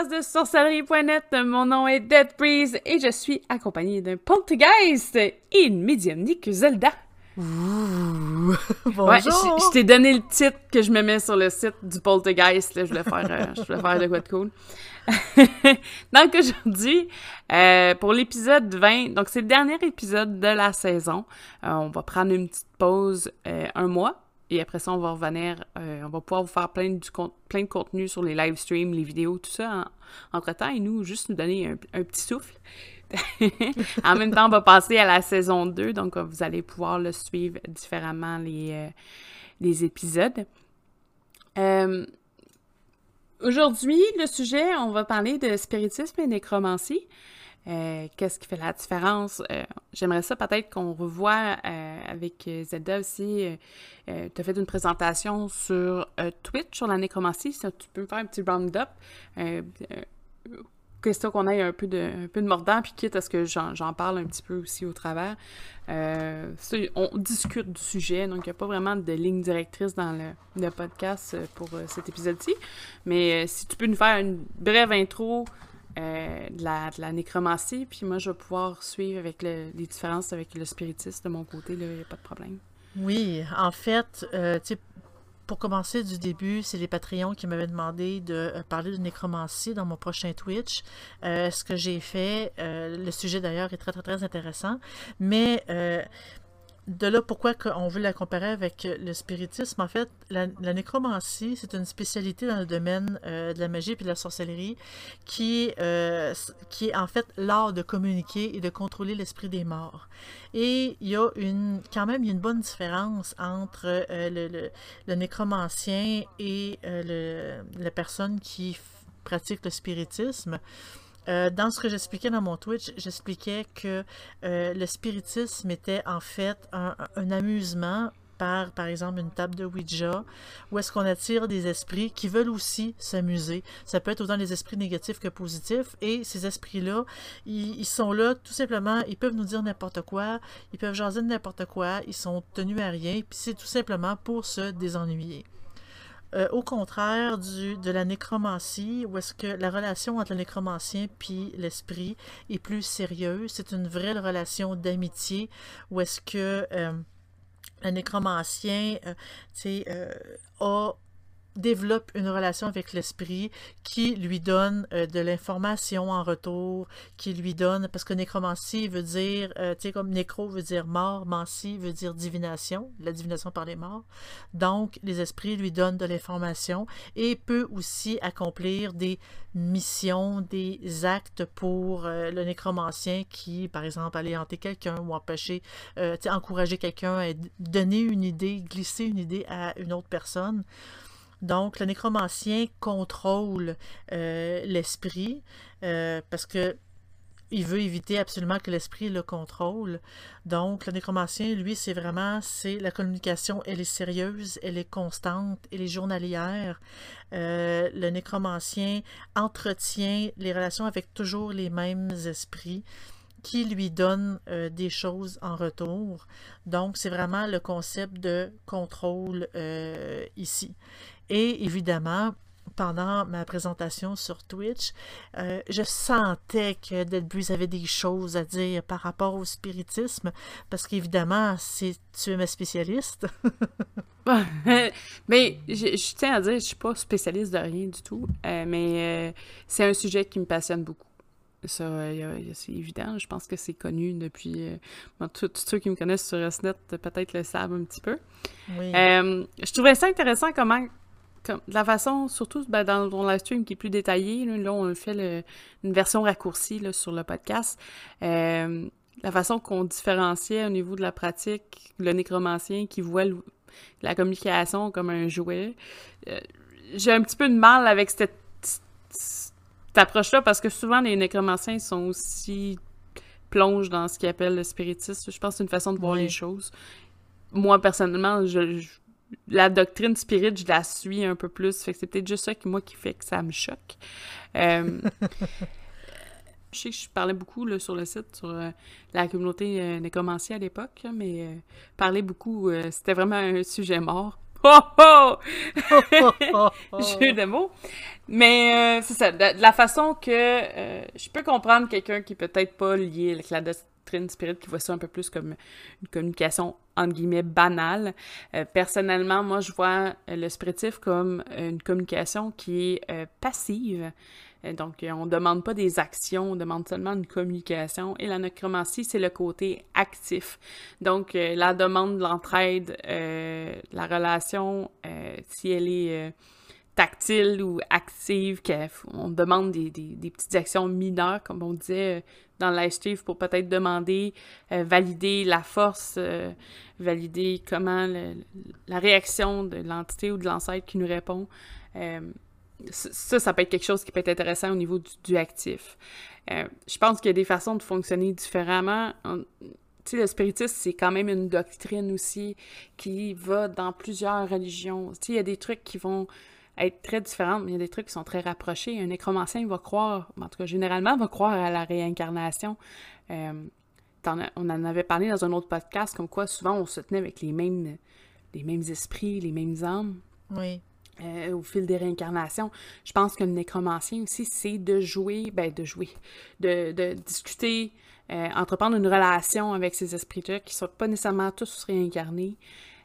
podcast de sorcellerie.net. Mon nom est Dead Breeze et je suis accompagnée d'un poltergeist et une médiumnique Zelda. Ouh. Bonjour. Ouais, je, je t'ai donné le titre que je me mets sur le site du poltergeist. Là. Je voulais faire, euh, je voulais faire de quoi de cool. donc aujourd'hui, euh, pour l'épisode 20, donc c'est le dernier épisode de la saison. Euh, on va prendre une petite pause un mois. Et après ça, on va revenir, euh, on va pouvoir vous faire plein, plein de contenu sur les live streams, les vidéos, tout ça en- entre-temps. Et nous, juste nous donner un, petit souffle. en même temps, on va passer à la saison 2, donc euh, vous allez pouvoir le suivre différemment les, euh, les épisodes. Aujourd'hui, le sujet, on va parler de spiritisme et nécromancie. Euh, Qu'est-ce qui fait la différence? Euh, J'aimerais ça peut-être qu'on revoie euh, avec Zelda aussi. Tu as fait une présentation sur Twitch sur la nécromancie. Ça, tu peux me faire un petit round-up. Question qu'on ait un peu de, un peu de mordant, puis quitte à ce que j'en parle un petit peu aussi au travers. On discute du sujet, donc il n'y a pas vraiment de ligne directrice dans le, podcast pour cet épisode-ci. Mais si tu peux nous faire une brève intro euh, de, la, de nécromancie, puis moi je vais pouvoir suivre avec le- les différences avec le spiritisme de mon côté, il n'y a pas de problème. Oui, en fait, euh, pour commencer du début, c'est les Patreons qui m'avaient demandé de euh, parler de nécromancie dans mon prochain Twitch. Ce que j'ai fait, le sujet d'ailleurs est très très très intéressant, mais de là pourquoi on veut la comparer avec euh, le spiritisme, en fait, la, nécromancie, c'est une spécialité dans le domaine euh, de la magie et de la sorcellerie qui, euh, qui est en fait l'art de communiquer et de contrôler l'esprit des morts. Et il y a une, quand même une bonne différence entre le, nécromancien et le, la personne qui pratique le spiritisme. Euh, dans ce que j'expliquais dans mon Twitch, j'expliquais que euh, le spiritisme était en fait un, amusement par, par exemple, une table de Ouija, où est-ce qu'on attire des esprits qui veulent aussi s'amuser. Ça peut être autant des esprits négatifs que positifs, et ces esprits-là, ils, ils sont là tout simplement, ils peuvent nous dire n'importe quoi, ils peuvent jaser de n'importe quoi, ils sont tenus à rien, puis c'est tout simplement pour se désennuyer. Euh, au contraire du, de la nécromancie, où est-ce que la relation entre le nécromancien puis l'esprit est plus sérieuse, c'est une vraie relation d'amitié, où est-ce que euh, le nécromancien euh, euh, a développe une relation avec l'esprit qui lui donne euh, de l'information en retour, qui lui donne, parce que nécromancie veut dire, euh, tu sais, comme nécro veut dire mort, mancie veut dire divination, la divination par les morts. Donc, les esprits lui donnent de l'information et peut aussi accomplir des missions, des actes pour euh, le nécromancien qui, par exemple, aller hanter quelqu'un ou empêcher, encourager quelqu'un à donner une idée, glisser une idée à une autre personne. Donc, le nécromancien contrôle euh, l'esprit euh, parce que il veut éviter absolument que l'esprit le contrôle. Donc, le nécromancien, lui, c'est vraiment, c'est la communication, elle est sérieuse, elle est constante, elle est journalière. Euh, le nécromancien entretient les relations avec toujours les mêmes esprits qui lui donnent des choses en retour. Donc, c'est vraiment le concept de contrôle ici. Et évidemment, pendant ma présentation sur Twitch, euh, je sentais que Breeze avait des choses à dire par rapport au spiritisme, parce qu'évidemment, c'est tu es ma spécialiste. mais je, je tiens à dire, je suis pas spécialiste de rien du tout, euh, mais euh, c'est un sujet qui me passionne beaucoup. Ça, c'est évident. Je pense que c'est connu depuis. Bon, tous ceux qui me connaissent sur SNET peut-être le savent un petit peu. Oui. Je trouvais ça intéressant comment. Comme, de la façon, surtout ben, dans ton live stream qui est plus détaillé, là, là, on fait le, une version raccourcie là, sur le podcast. Euh, la façon qu'on différenciait au niveau de la pratique, le nécromancien qui voit le- la communication comme un jouet. Euh, J'ai un petit peu de mal avec cette, cette approche-là parce que souvent les nécromanciens sont aussi plongent dans ce qu'ils appellent le spiritisme. Je pense que c'est une façon de voir Oui. les choses. Moi, personnellement, je, je- la doctrine spirit, je la suis un peu plus. Fait que c'est peut-être juste ça qui, moi, qui fait que ça me choque. Euh, je sais que je parlais beaucoup là, sur le site, sur euh, la communauté euh, nécromancie à l'époque, mais euh, parler beaucoup, c'était vraiment un sujet mort. Oh oh! Jeu de mots. Mais c'est ça, de, la façon que je peux comprendre quelqu'un qui peut-être pas lié avec la doctrine spirit, qui voit ça un peu plus comme une communication entre guillemets banale. Euh, personnellement, moi, je vois le spiritif comme une communication qui est passive. Donc, on ne demande pas des actions, on demande seulement une communication. Et la necromancie, c'est le côté actif. Donc, la demande de l'entraide, la relation, si elle est tactile ou active, qu'on demande des, petites actions mineures, comme on disait euh, dans Steve, pour peut-être demander, euh, valider la force, euh, valider comment la réaction de l'entité ou de l'ancêtre qui nous répond. ça, ça peut être quelque chose qui peut être intéressant au niveau du, actif. je pense qu'il y a des façons de fonctionner différemment. Tu sais, le spiritisme, c'est quand même une doctrine aussi qui va dans plusieurs religions. Tu sais, il y a des trucs qui vont être très différentes, mais il y a des trucs qui sont très rapprochés. Un nécromancien va croire, en tout cas généralement, va croire à la réincarnation. Euh, on en avait parlé dans un autre podcast, comme quoi souvent on se tenait avec les mêmes, les mêmes esprits, les mêmes âmes. Oui. Euh, au fil des réincarnations. Je pense que le nécromancien aussi, c'est de jouer, ben de jouer, de, de discuter, euh, entreprendre une relation avec ces esprits-là qui ne sont pas nécessairement tous réincarnés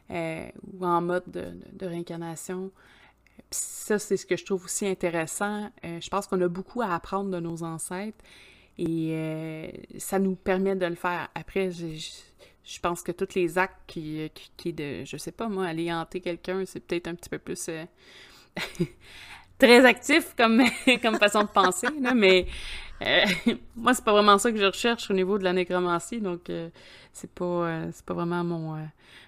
ou en mode de, de réincarnation ça, c'est ce que je trouve aussi intéressant. Euh, je pense qu'on a beaucoup à apprendre de nos ancêtres et euh, ça nous permet de le faire. Après, je, pense que tous les actes qui, qui, de, je sais pas moi, aller hanter quelqu'un, c'est peut-être un petit peu plus euh, très actif comme, comme façon de penser, mais moi, c'est pas vraiment ça que je recherche au niveau de la nécromancie, donc c'est pas, c'est pas vraiment mon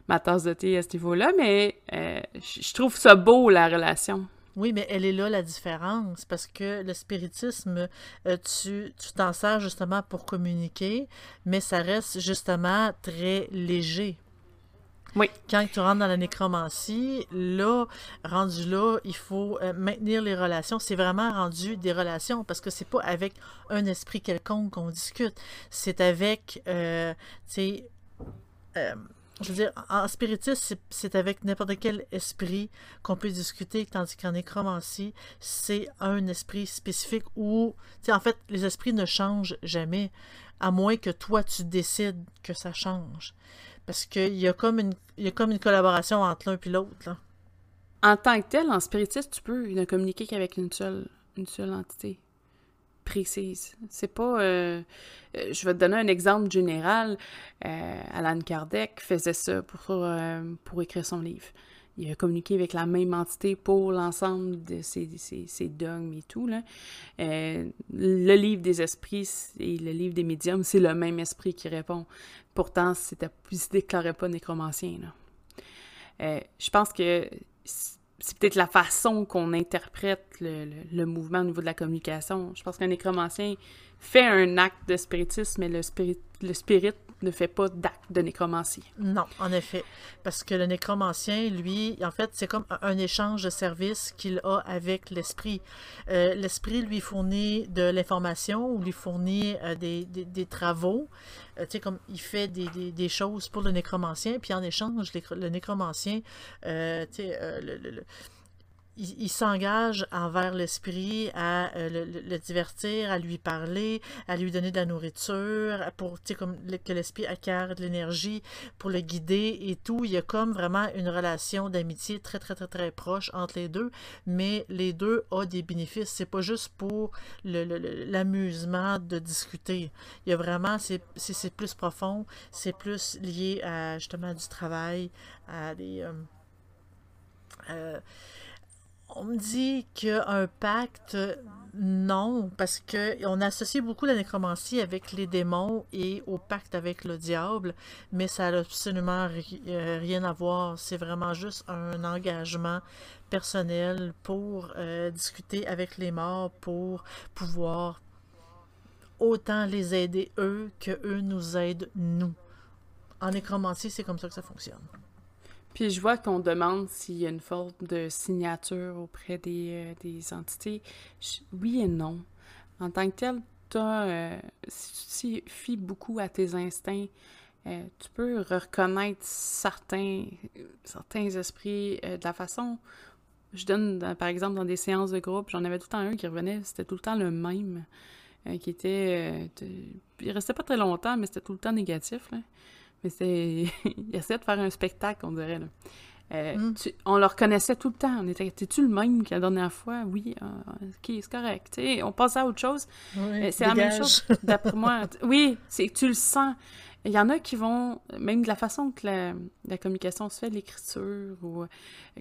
ma tasse de thé à ce niveau-là, mais euh, je trouve ça beau, la relation. Oui, mais elle est là la différence, parce que le spiritisme, euh, tu t'en sers justement pour communiquer, mais ça reste justement très léger. Oui. Quand tu rentres dans la nécromancie, là, rendu là, il faut euh, maintenir les relations. C'est vraiment rendu des relations parce que c'est pas avec un esprit quelconque qu'on discute. C'est avec, tu sais, je veux dire, en spiritisme, c'est avec n'importe quel esprit qu'on peut discuter, tandis qu'en nécromancie, c'est un esprit spécifique où, tu sais, en fait, les esprits ne changent jamais, à moins que toi, tu décides que ça change. Parce qu'il y, a comme une, il y a comme une collaboration entre l'un et l'autre. En tant que tel, en spiritisme, tu peux ne communiquer qu'avec une seule, une seule entité précise. C'est pas. Euh, euh, je vais te donner un exemple général. Euh, Alan Kardec faisait ça pour, pour écrire son livre. Il a communiqué avec la même entité pour l'ensemble de ses, ses, dogmes et tout. Là. le livre des esprits et le livre des médiums, c'est le même esprit qui répond. Pourtant, c'était, il ne se déclarait pas nécromancien. Là. je pense que c'est peut-être la façon qu'on interprète le, mouvement au niveau de la communication. Je pense qu'un nécromancien fait un acte de spiritisme, mais le spirit, le spirit ne fait pas d'acte de nécromancie. Non, en effet. Parce que le nécromancien, lui, en fait, c'est comme un échange de services qu'il a avec l'esprit. Euh, l'esprit lui fournit de l'information ou lui fournit euh, des, travaux. Euh, tu sais, comme il fait des, des, choses pour le nécromancien, puis en échange, le nécromancien, tu sais, le il, s'engage envers l'esprit à euh, le, divertir, à lui parler, à lui donner de la nourriture, pour comme que l'esprit acquiert de l'énergie, pour le guider et tout. Il y a comme vraiment une relation d'amitié très, très, très, très proche entre les deux, mais les deux ont des bénéfices. C'est pas juste pour l'amusement de discuter. Il y a vraiment, c'est plus profond, c'est plus lié à justement du travail, à des. Euh, euh, on me dit qu'un pacte, non, parce qu'on associe beaucoup la nécromancie avec les démons et au pacte avec le diable, mais ça n'a absolument euh, rien à voir. C'est vraiment juste un engagement personnel pour euh, discuter avec les morts, pour pouvoir autant les aider eux que eux nous aident nous. En nécromancie, c'est comme ça que ça fonctionne. Puis je vois qu'on demande s'il y a une forme de signature auprès des, euh, entités. oui et non. En tant que tel, euh, si tu te fies beaucoup à tes instincts, euh, tu peux reconnaître certains, certains esprits de la façon. Je donne, par exemple, dans des séances de groupe, j'en avais tout le temps un qui revenait, c'était tout le temps le même, qui était. il restait pas très longtemps, mais c'était tout le temps négatif. Mais c'est. il essayait de faire un spectacle, on dirait. Là. Euh, mm. on le reconnaissait tout le temps. On était, t'es-tu le même que la dernière fois? Oui, euh, c'est correct. on passait à autre chose. Euh, c'est la même chose, d'après moi. Oui, c'est que tu le sens. Il y en a qui vont, même de la façon que la, communication se fait, l'écriture, ou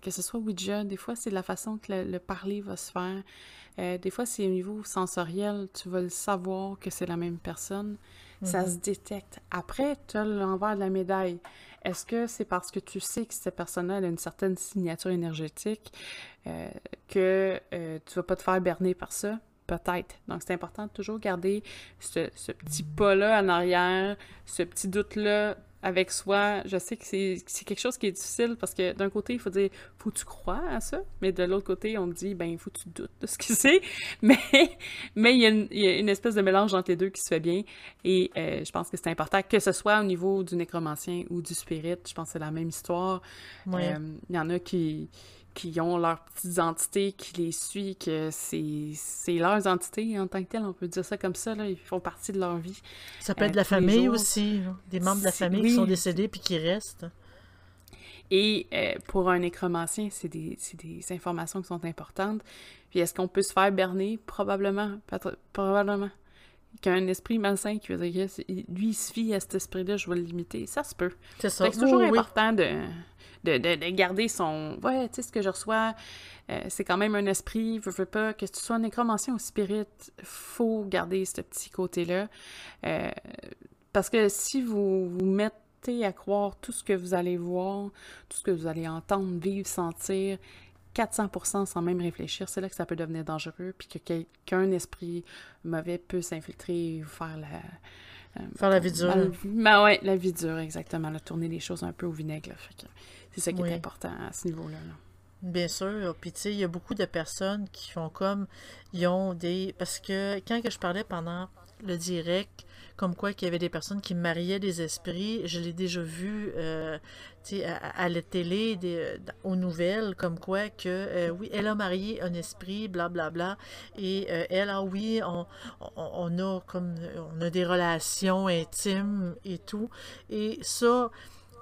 que ce soit Ouija, des fois, c'est de la façon que le, parler va se faire. des fois, c'est au niveau sensoriel, tu vas le savoir que c'est la même personne. Ça mm-hmm. se détecte. Après, tu as l'envers de la médaille. Est-ce que c'est parce que tu sais que cette personne-là a une certaine signature énergétique euh, que euh, tu vas pas te faire berner par ça? Peut-être. Donc, c'est important de toujours garder ce, ce petit pas-là en arrière, ce petit doute-là avec soi, je sais que c'est quelque chose qui est difficile parce que d'un côté, il faut dire, faut que tu crois à ça, mais de l'autre côté, on dit, ben, il faut que tu doutes de ce que c'est. Mais, mais il, y a une, il, y a une, espèce de mélange entre les deux qui se fait bien. Et euh, je pense que c'est important, que ce soit au niveau du nécromancien ou du spirit, je pense que c'est la même histoire. Euh, il y en a qui qui ont leurs petites entités qui les suivent, que c'est leurs entités en tant que telles, on peut dire ça comme ça, là, ils font partie de leur vie. Ça peut être de la famille aussi, des membres de la famille qui sont décédés puis qui restent. Et euh, pour un nécromancien, c'est des, des, informations qui sont importantes. Puis est-ce qu'on peut se faire berner? Probablement. Probablement. Qu'un esprit malsain qui veut dire, lui, il se fie à cet esprit-là, je vais le limiter. Ça se peut. C'est ça. C'est toujours important de de, garder son. Ouais, tu sais, ce que je reçois, euh, c'est quand même un esprit. Je veux pas que tu sois nécromancien ou spirit, faut garder ce petit côté-là. Euh, parce que si vous vous mettez à croire tout ce que vous allez voir, tout ce que vous allez entendre, vivre, sentir, 400% sans même réfléchir, c'est là que ça peut devenir dangereux, puis que qu'un esprit mauvais peut s'infiltrer ou faire la, faire la vie dure. Ben, ouais, la vie dure, exactement. tourner les choses un peu au vinaigre. c'est ça qui est important à ce niveau-là. Bien sûr. Puis, tu sais, il y a beaucoup de personnes qui font comme. Ils ont des. Parce que quand que je parlais pendant le direct, comme quoi qu'il y avait des personnes qui mariaient des esprits. Je l'ai déjà vu euh, à, à, la télé, des, aux nouvelles, comme quoi que euh, oui, elle a marié un esprit, blablabla. Bla, bla, et euh, elle, ah oui, on, on, a comme on a des relations intimes et tout. Et ça,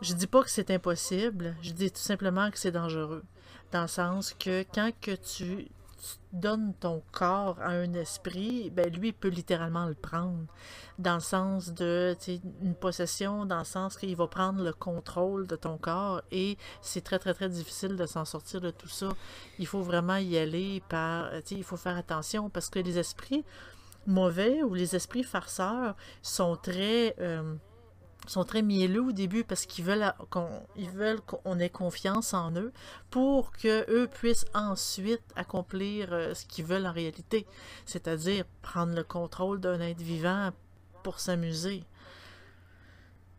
je dis pas que c'est impossible, je dis tout simplement que c'est dangereux. Dans le sens que quand que tu donnes ton corps à un esprit, ben lui, peut littéralement le prendre. Dans le sens de une possession, dans le sens qu'il va prendre le contrôle de ton corps et c'est très, très, très difficile de s'en sortir de tout ça. Il faut vraiment y aller par. Il faut faire attention parce que les esprits mauvais ou les esprits farceurs sont très. Euh, sont très mielleux au début parce qu'ils veulent qu'on ait confiance en eux pour que eux puissent ensuite accomplir euh, ce qu'ils veulent en réalité, c'est-à-dire prendre le contrôle d'un être vivant pour s'amuser.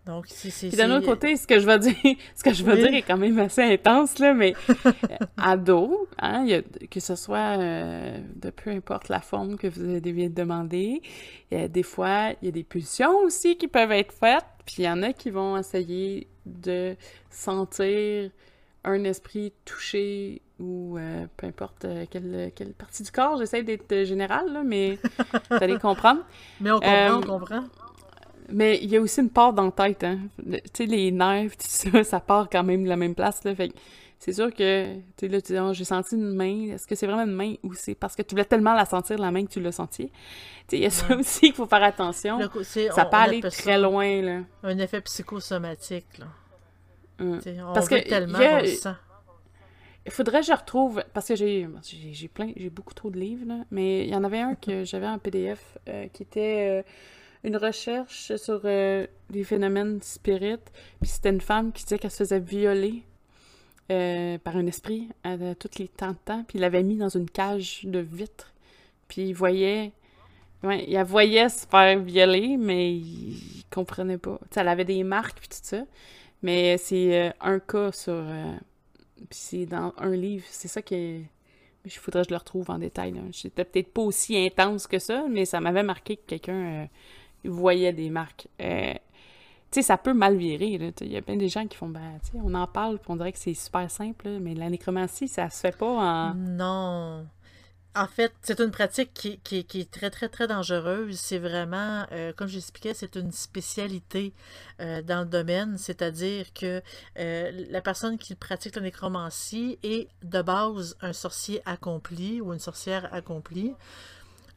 Donc, c'est. Puis d'un autre côté, ce que je veux dire, ce que je veux dire est quand même assez intense, là, mais euh, ado, hein, que ce soit euh, de peu importe la forme que vous avez demandé, il y a des fois, il y a des pulsions aussi qui peuvent être faites, puis il y en a qui vont essayer de sentir un esprit touché ou euh, peu importe quelle, quelle, partie du corps. J'essaie d'être général, là, mais vous allez comprendre. Mais on comprend, on comprend. Mais il y a aussi une part dans la tête, hein. Tu sais, les nerfs, tout ça, ça part quand même de la même place, là. Fait c'est sûr que, tu sais, là, tu dis, oh, j'ai senti une main. Est-ce que c'est vraiment une main ou c'est parce que tu voulais tellement la sentir, la main, que tu l'as sentie? Tu sais, il y a ça aussi qu'il faut faire attention. ça peut aller très loin, là. Un effet psychosomatique, là. Hum. On parce que tellement, Il faudrait que je retrouve, parce que j'ai j'ai plein, j'ai beaucoup trop de livres, là, mais il y en avait un que j'avais en PDF euh, qui était... Euh, une recherche sur euh, les phénomènes spirites. Puis c'était une femme qui disait qu'elle se faisait violer euh, par un esprit à, tous les temps de temps. Puis il l'avait mis dans une cage de vitre. Puis il voyait. Ouais, il voyait se faire violer, mais il, comprenait pas. elle avait des marques puis tout ça. Mais c'est euh, un cas sur. puis c'est dans un livre. C'est ça qui Il faudrait que je le retrouve en détail. C'était peut-être pas aussi intense que ça, mais ça m'avait marqué que quelqu'un voyait des marques. Euh, sais, ça peut mal virer. Il y a plein de gens qui font, ben, tu sais, on en parle, puis on dirait que c'est super simple, mais la nécromancie, ça se fait pas en. Non. En fait, c'est une pratique qui, est très, très, très dangereuse. C'est vraiment, euh, comme j'expliquais, c'est une spécialité euh, dans le domaine, c'est-à-dire que la personne qui pratique la nécromancie est de base un sorcier accompli ou une sorcière accomplie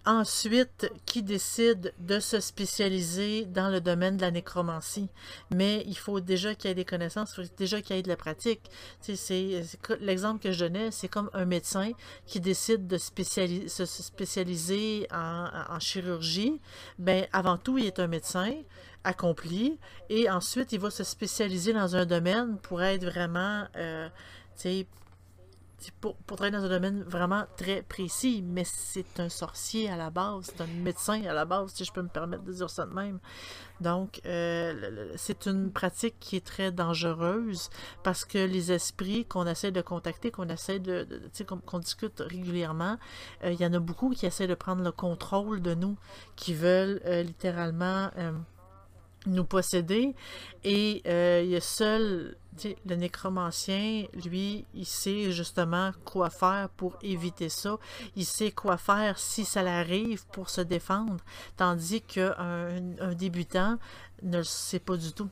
ensuite qui décide de se spécialiser dans le domaine de la nécromancie. Mais il faut déjà qu'il y ait des connaissances, il faut déjà qu'il y ait de la pratique. C'est, l'exemple que je donnais, c'est comme un médecin qui décide de se spécialiser en, chirurgie. Ben, avant tout, il est un médecin accompli et ensuite il va se spécialiser dans un domaine pour être vraiment euh, pour, pour, travailler dans un domaine vraiment très précis, mais c'est un sorcier à la base, c'est un médecin à la base, si je peux me permettre de dire ça de même. Donc, euh, c'est une pratique qui est très dangereuse parce que les esprits qu'on essaie de contacter, qu'on essaie de, tu sais, qu'on discute régulièrement, euh, il y en a beaucoup qui essaient de prendre le contrôle de nous, qui veulent euh, littéralement nous posséder. Et il y a seul le nécromancien, lui, il sait justement quoi faire pour éviter ça. Il sait quoi faire si ça l'arrive pour se défendre. Tandis qu'un un débutant ne le sait pas du tout.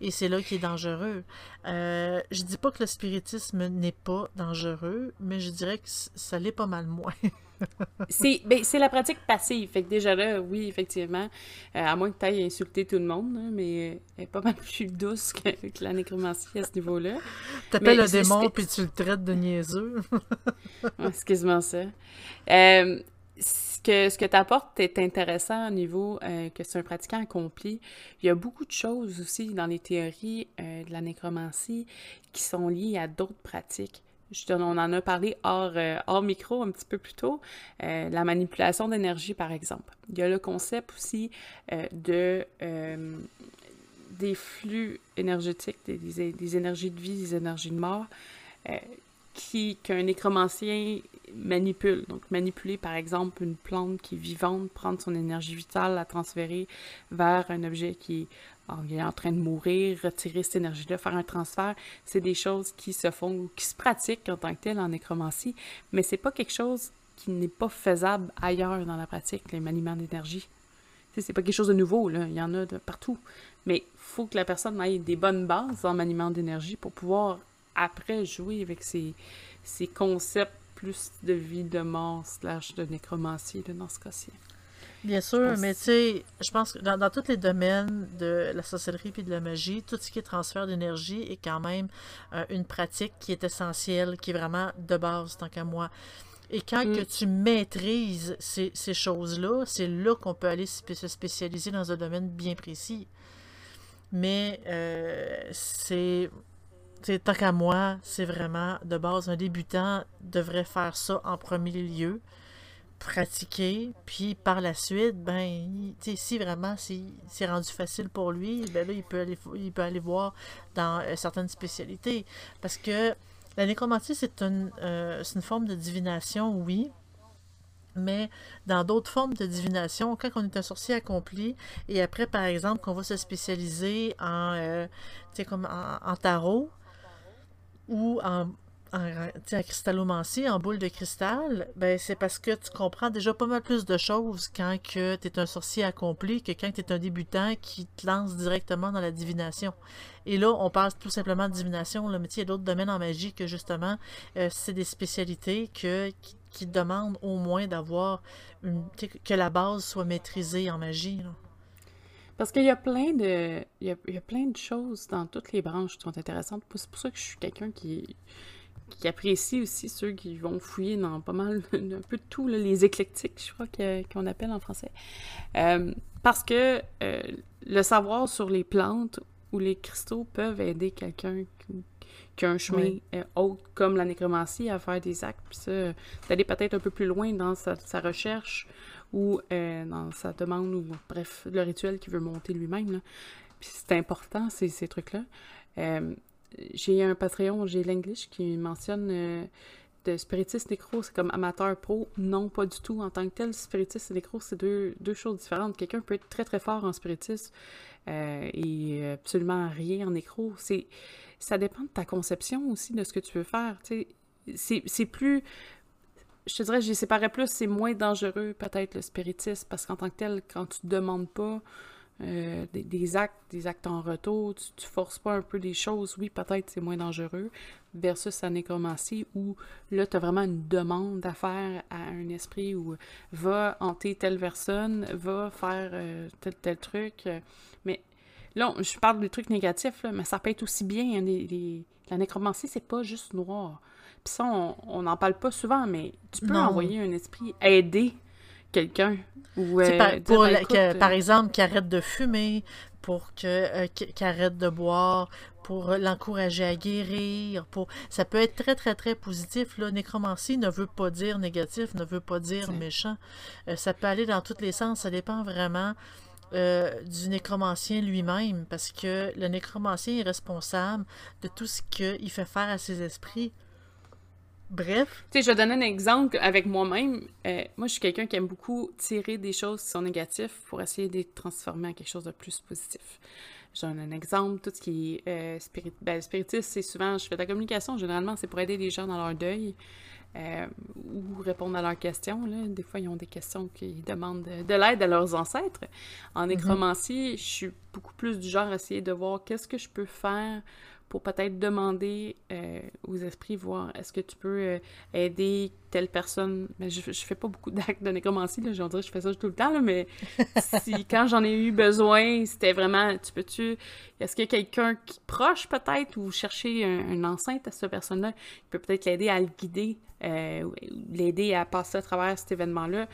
Et c'est là qui est dangereux. Euh, je dis pas que le spiritisme n'est pas dangereux, mais je dirais que ça l'est pas mal moins. Ben, c'est la pratique passive. Fait que déjà là, oui, effectivement, euh, à moins que tu ailles insulter tout le monde, mais euh, elle est pas mal plus douce que, la nécromancie à ce niveau-là. T'appelles le démon puis tu le traites de niaiseux. Excuse-moi ça. Euh, ce que, ce que tu apportes est intéressant au niveau que c'est un pratiquant accompli. Il y a beaucoup de choses aussi dans les théories de la nécromancie qui sont liées à d'autres pratiques on en a parlé euh, hors, micro un petit peu plus tôt, euh, la manipulation d'énergie, par exemple. Il y a le concept aussi euh, de des flux énergétiques, des, énergies de vie, des énergies de mort, qu'un nécromancien manipule. Donc, manipuler, par exemple, une plante qui est vivante, prendre son énergie vitale, la transférer vers un objet qui est il est en train de mourir, retirer cette énergie-là, faire un transfert, c'est des choses qui se font ou qui se pratiquent en tant que telles en nécromancie, mais c'est pas quelque chose qui n'est pas faisable ailleurs dans la pratique, les maniements d'énergie. C'est pas quelque chose de nouveau, là. il y en a de partout. Mais il faut que la personne ait des bonnes bases en maniement d'énergie pour pouvoir après jouer avec ces, concepts plus de vie, de mort, slash de nécromancie, dans ce cas-ci. Bien sûr, mais tu sais, je pense que dans, tous les domaines de la sorcellerie et de la magie, tout ce qui est transfert d'énergie est quand même euh, une pratique qui est essentielle, qui est vraiment de base, tant qu'à moi. Et quand que mm. tu maîtrises ces, choses-là, c'est là, qu'on peut aller se spécialiser dans un domaine bien précis. Mais euh, c'est tant qu'à moi, c'est vraiment de base, un débutant devrait faire ça en premier lieu pratiquer, puis par la suite, ben, si vraiment c'est rendu facile pour lui, ben là, il peut aller, il peut aller voir dans euh, certaines spécialités. Parce que la nécromancie, c'est une, euh, une forme de divination, oui, mais dans d'autres formes de divination, quand on est un sorcier accompli, et après, par exemple, qu'on va se spécialiser en, euh, comme en tarot ou en en, cristallomancie, en boule de cristal, ben c'est parce que tu comprends déjà pas mal plus de choses quand tu es un sorcier accompli que quand tu es un débutant qui te lance directement dans la divination. Et là, on passe tout simplement de divination. Le métier, d'autres domaines en magie que justement, euh, c'est des spécialités que, qui, demandent au moins d'avoir que la base soit maîtrisée en magie. Parce qu'il y y a, plein de choses dans toutes les branches qui sont intéressantes. C'est pour ça que je suis quelqu'un qui qui apprécie aussi ceux qui vont fouiller dans pas mal, un peu de tout, les éclectiques, je crois qu'on appelle en français. Euh, parce que euh, le savoir sur les plantes ou les cristaux peuvent aider quelqu'un qui, a un chemin euh, autre, comme la nécromancie, à faire des actes, puis ça, d'aller peut-être un peu plus loin dans sa, recherche ou dans sa demande, ou bref, le rituel qu'il veut monter lui-même. Puis c'est important, ces, ces trucs-là j'ai un Patreon, j'ai l'English qui mentionne euh, de spiritiste nécro, c'est comme amateur pro. Non, pas du tout. En tant que tel, spiritiste et nécro, c'est deux, deux choses différentes. Quelqu'un peut être très très fort en spiritisme euh, et absolument rien en nécro. C'est, ça dépend de ta conception aussi de ce que tu veux faire. C'est, c'est plus je te dirais, je séparais plus, c'est moins dangereux peut-être le spiritisme, parce qu'en tant que tel, quand tu ne demandes pas euh, des, actes, des actes en retour, tu, tu forces pas un peu des choses, oui, peut-être c'est moins dangereux, versus la nécromancie où là, tu as vraiment une demande à faire à un esprit où va hanter telle personne, va faire euh, tel tel truc. mais là, je parle des trucs négatifs, mais ça peut être aussi bien. Hein, la nécromancie, c'est pas juste noir. Puis ça, on n'en parle pas souvent, mais tu peux envoyer un esprit aider quelqu'un. Ou, euh, par, pour euh, par exemple, qu'il arrête de fumer, pour que euh, qu'il arrête de boire, pour l'encourager à guérir. Pour... Ça peut être très, très, très positif. Là. Nécromancie ne veut pas dire négatif, ne veut pas dire méchant. ça peut aller dans tous les sens. Ça dépend vraiment du nécromancien lui-même, parce que le nécromancien est responsable de tout ce qu'il fait faire à ses esprits. Bref. Tu sais, je vais donner un exemple avec moi-même. Euh, moi, je suis quelqu'un qui aime beaucoup tirer des choses qui sont négatives pour essayer de les transformer en quelque chose de plus positif. Je donne un exemple, tout ce qui est euh, spirit... ben, spiritiste, c'est souvent, je fais de la communication, généralement, c'est pour aider les gens dans leur deuil euh, ou répondre à leurs questions. Là. Des fois, ils ont des questions qui demandent de, l'aide à leurs ancêtres. En mm-hmm. nécromancie, je suis beaucoup plus du genre à essayer de voir qu'est-ce que je peux faire pour peut-être demander euh, aux esprits, voir est-ce que tu peux euh, aider telle personne? Mais je, je fais pas beaucoup d'actes de nécromancie, là, je je fais ça tout le temps, là, mais si quand j'en ai eu besoin, c'était vraiment, tu peux-tu, est-ce qu'il y a quelqu'un qui proche peut-être, ou chercher un, enceinte à cette personne-là, qui peut peut-être l'aider à le guider, euh, l'aider à passer à travers cet événement-là,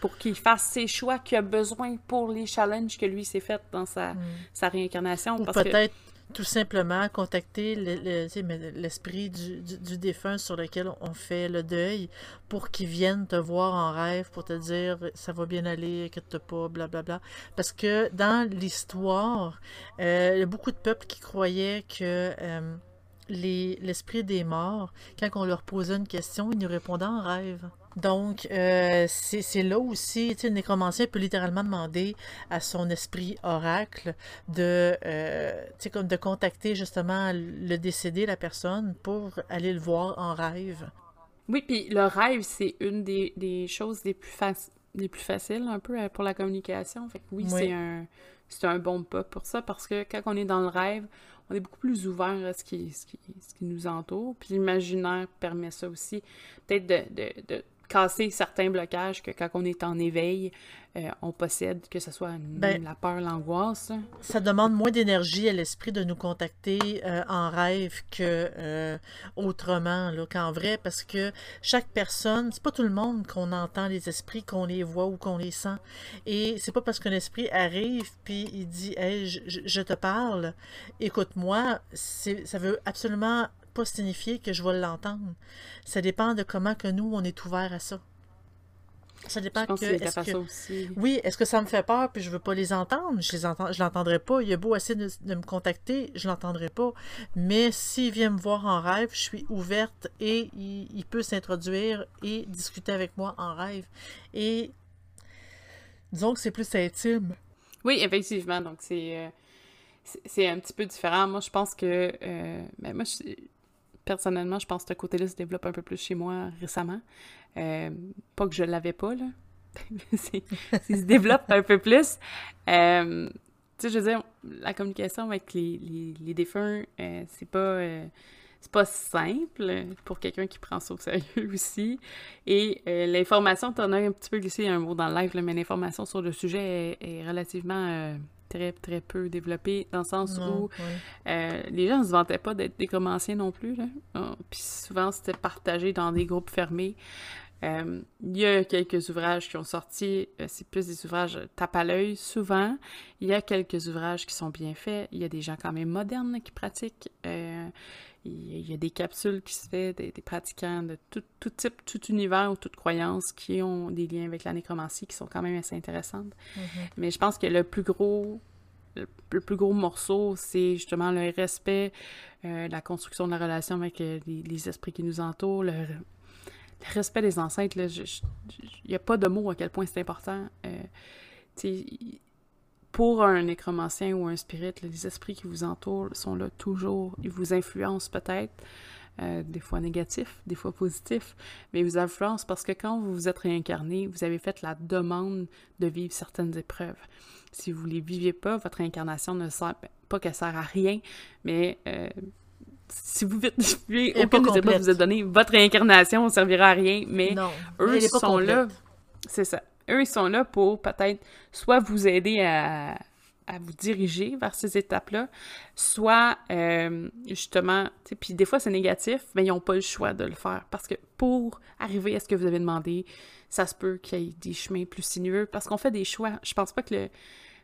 pour qu'il fasse ses choix qu'il a besoin pour les challenges que lui s'est fait dans sa, mm. sa réincarnation? Ou peut-être tout simplement contacter l'esprit du, du, défunt sur lequel on fait le deuil pour qu'il vienne te voir en rêve, pour te dire ça va bien aller, inquiète pas, blablabla. Bla, bla. Parce que dans l'histoire, euh, il y a beaucoup de peuples qui croyaient que euh, l'esprit des morts, quand on leur posait une question, ils nous répondaient en rêve. Donc, euh, c'est là aussi, le nécromancien peut littéralement demander à son esprit oracle de, euh, comme de contacter justement le décédé, la personne, pour aller le voir en rêve. Oui, puis le rêve, c'est une des, des, choses les plus, les plus faciles un peu euh, pour la communication. Fait que oui, c'est un, un bon pas pour ça, parce que quand on est dans le rêve, on est beaucoup plus ouvert à ce qui, ce qui, ce qui nous entoure. Puis l'imaginaire permet ça aussi, peut-être de, de, de casser certains blocages que quand on est en éveil, euh, on possède, que ce soit ben, la peur, l'angoisse. Ça demande moins d'énergie à l'esprit de nous contacter euh, en rêve que euh, autrement, qu'en vrai, parce que chaque personne, c'est pas tout le monde qu'on entend les esprits, qu'on les voit ou qu'on les sent. Et c'est pas parce qu'un esprit arrive puis il dit Hey, je, je te parle, écoute-moi, ça veut absolument pas signifier que je vais l'entendre. Ça dépend de comment que nous, on est ouvert à ça. Ça dépend que, est que aussi. oui, est-ce que ça me fait peur puis je veux pas les entendre, je les entends, je l'entendrai pas. Il a beau essayer de, me contacter, je l'entendrai pas. Mais s'il vient me voir en rêve, je suis ouverte et il, peut s'introduire et discuter avec moi en rêve. Et disons que c'est plus intime. Oui, effectivement. Donc c'est euh, c'est un petit peu différent. Moi, je pense que euh, ben, moi, je, personnellement, je pense que ce côté-là se développe un peu plus chez moi récemment. Euh, pas que je l'avais pas, là. il se développe un peu plus. Euh, tu sais, je veux dire, la communication avec les, les, défunts, euh, c'est pas... c'est pas simple pour quelqu'un qui prend ça au sérieux aussi. Et l'information, tu en as un petit peu glissé un mot dans le live, mais l'information sur le sujet est relativement très, très peu développé, dans le sens où euh, les gens ne se vantaient pas d'être des commenciens non plus. Là. Ah, puis souvent, c'était partagé dans des groupes fermés. Euh, il y a quelques ouvrages qui ont sorti, euh, c'est plus des ouvrages tape à l'œil souvent. Il y a quelques ouvrages qui sont bien faits. Il y a des gens quand même modernes qui pratiquent. Il y a des capsules qui se font, des, pratiquants de tout, tout, type, tout univers ou toute croyance qui ont des liens avec la nécromancie qui sont quand même assez intéressantes. Mm-hmm. Mais je pense que le plus gros le plus gros morceau, c'est justement le respect, la construction de la relation avec les, les, esprits qui nous entourent, le, le respect des ancêtres, il n'y a pas de mots à quel point c'est important. Euh, pour un nécromancien ou un spirit, les esprits qui vous entourent sont là toujours. Ils vous influencent peut-être, euh, des fois négatifs, des fois positifs, mais ils vous influencent parce que quand vous vous êtes réincarné, vous avez fait la demande de vivre certaines épreuves. Si vous ne les viviez pas, votre réincarnation ne sert pas qu'elle sert à rien, mais euh, si vous vivez aucune des épreuves que vous êtes donné, votre réincarnation ne servira à rien, mais eux sont là. C'est ça. Eux, ils sont là pour peut-être soit vous aider à, vous diriger vers ces étapes-là, soit euh, justement, puis des fois c'est négatif, mais ils n'ont pas le choix de le faire parce que pour arriver à ce que vous avez demandé, ça se peut qu'il y ait des chemins plus sinueux parce qu'on fait des choix. Je pense pas que le,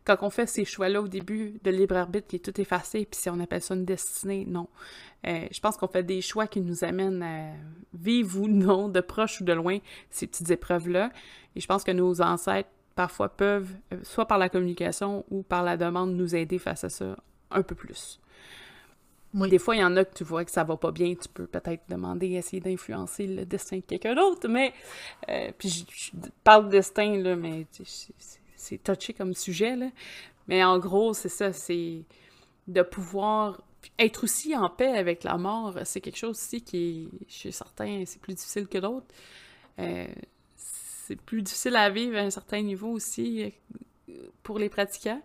quand on fait ces choix-là au début de libre arbitre qui est tout effacé, puis si on appelle ça une destinée, non. Euh, je pense qu'on fait des choix qui nous amènent à vivre ou non, de proche ou de loin, ces petites épreuves-là. Et je pense que nos ancêtres, parfois, peuvent, euh, soit par la communication ou par la demande, nous aider face à ça un peu plus. Des fois, il y en a que tu vois que ça va pas bien, tu peux peut-être demander, essayer d'influencer le destin de quelqu'un d'autre, mais... Euh, puis je, parle de destin, là, mais c'est touché comme sujet, là. Mais en gros, c'est ça, c'est de pouvoir être aussi en paix avec la mort. C'est quelque chose aussi qui est, chez certains, c'est plus difficile que d'autres. Euh, c'est plus difficile à vivre à un certain niveau aussi euh, pour les pratiquants.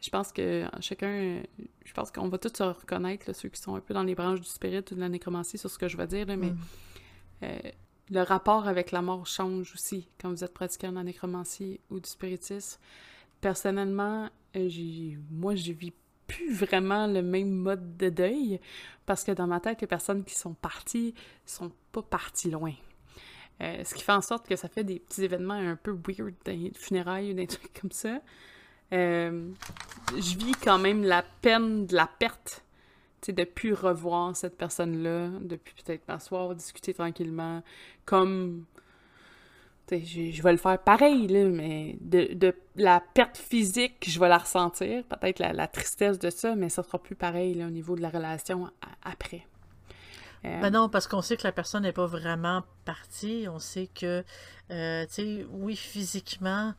Je pense que chacun, je pense qu'on va tous se reconnaître, ceux qui sont un peu dans les branches du spirit ou de la nécromancie, sur ce que je vais dire, mais mm. euh, le rapport avec la mort change aussi quand vous êtes pratiquant de la nécromancie ou du spiritisme. Personnellement, euh, moi, je vis plus vraiment le même mode de deuil parce que dans ma tête, les personnes qui sont parties sont pas parties loin. Euh, ce qui fait en sorte que ça fait des petits événements un peu weird, des funérailles ou des trucs comme ça. Euh, je vis quand même la peine de la perte de plus revoir cette personne-là, depuis peut-être m'asseoir, discuter tranquillement, comme je, vais le faire pareil, là, mais de, la perte physique, je vais la ressentir, peut-être la, tristesse de ça, mais ça sera plus pareil au niveau de la relation après. Euh, ben non, parce qu'on sait que la personne n'est pas vraiment partie. On sait que, euh, tu sais, oui, physiquement,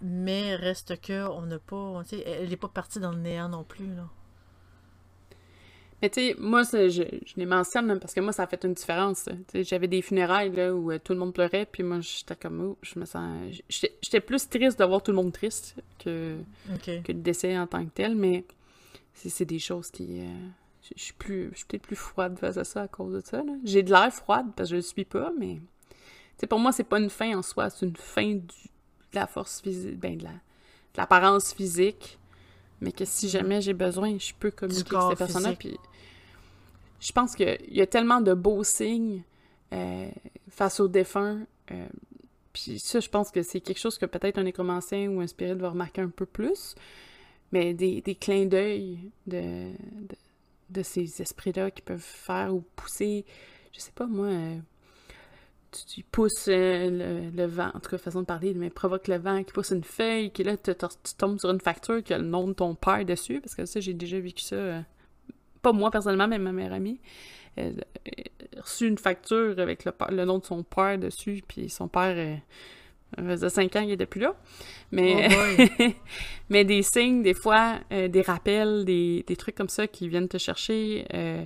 mais reste que on n'a pas, elle n'est pas partie dans le néant non plus, là. Mais tu sais, moi, je, je, les mentionne parce que moi, ça a fait une différence. J'avais des funérailles là, où euh, tout le monde pleurait, puis moi, j'étais comme, oh, je me sens. J'étais plus triste de voir tout le monde triste que, que le décès en tant que tel, mais c'est des choses qui. Euh, je suis plus je suis peut-être plus froide face à ça à cause de ça. J'ai de l'air froide parce que je le suis pas, mais. sais pour moi, c'est pas une fin en soi, c'est une fin du, de la force physique, ben, de l'apparence physique mais que si mhm. jamais j'ai besoin, je peux communiquer avec cette personne-là. Puis je pense qu'il y a tellement de beaux signes euh, face aux défunts. Euh, puis ça, je pense que c'est quelque chose que peut-être un nécromancien ou un spirit va remarquer un peu plus. Mais des, des clins d'œil de, de, ces esprits-là qui peuvent faire ou pousser, je sais pas moi, euh, tu, pousses le, vent, en tout cas façon de parler, mais provoque le vent, qui pousse une feuille, qui là, tu, tombes sur une facture qui a le nom de ton père dessus, parce que ça, j'ai déjà vécu ça pas moi personnellement, mais ma mère amie, reçu une facture avec le, nom de son père dessus, puis son père, euh, faisait cinq ans qu'il n'était plus là. Mais, oh mais des signes, des fois, euh, des rappels, des, trucs comme ça qui viennent te chercher, euh,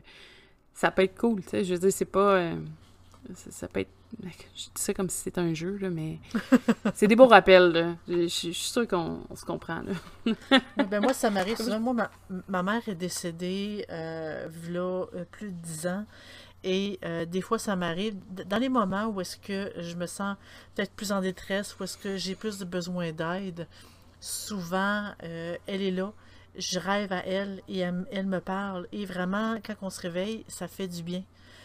ça peut être cool, tu sais. Je veux dire, c'est pas ça, peut être. Je dis ça comme si c'était un jeu, là, mais c'est des beaux rappels. Là. Je, suis sûre qu'on se comprend. Là. ben moi, ça m'arrive souvent. Moi, ma, mère est décédée euh, là, euh, plus de dix ans. Et euh, des fois, ça m'arrive, dans les moments où est-ce que je me sens peut-être plus en détresse, où est-ce que j'ai plus de besoin d'aide, souvent, elle est là. Je rêve à elle et elle, me parle. Et vraiment, quand on se réveille, ça fait du bien.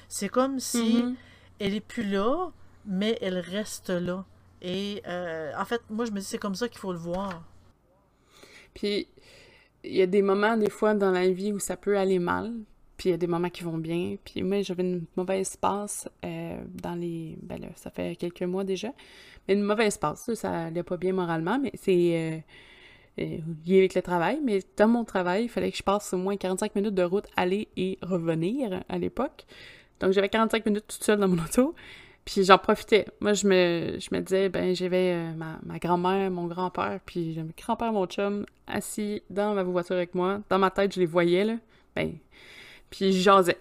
C'est comme si mm-hmm elle est plus là, mais elle reste là. Et euh, en fait, moi, je me dis, c'est comme ça qu'il faut le voir. Puis, il y a des moments, des fois, dans la vie où ça peut aller mal. Puis, il y a des moments qui vont bien. Puis, moi, j'avais une mauvaise passe euh, dans les... Ben là, ça fait quelques mois déjà. Mais une mauvaise passe, ça allait pas bien moralement, mais c'est... Euh, lié avec le travail, mais dans mon travail, il fallait que je passe au moins 45 minutes de route aller et revenir à l'époque. Donc, j'avais 45 minutes toute seule dans mon auto. Puis j'en profitais. Moi, je me, je me disais, ben, j'avais euh, ma, ma grand-mère, mon grand-père, puis mon grand-père, mon chum, assis dans ma voiture avec moi. Dans ma tête, je les voyais, là. Ben, puis je jasais.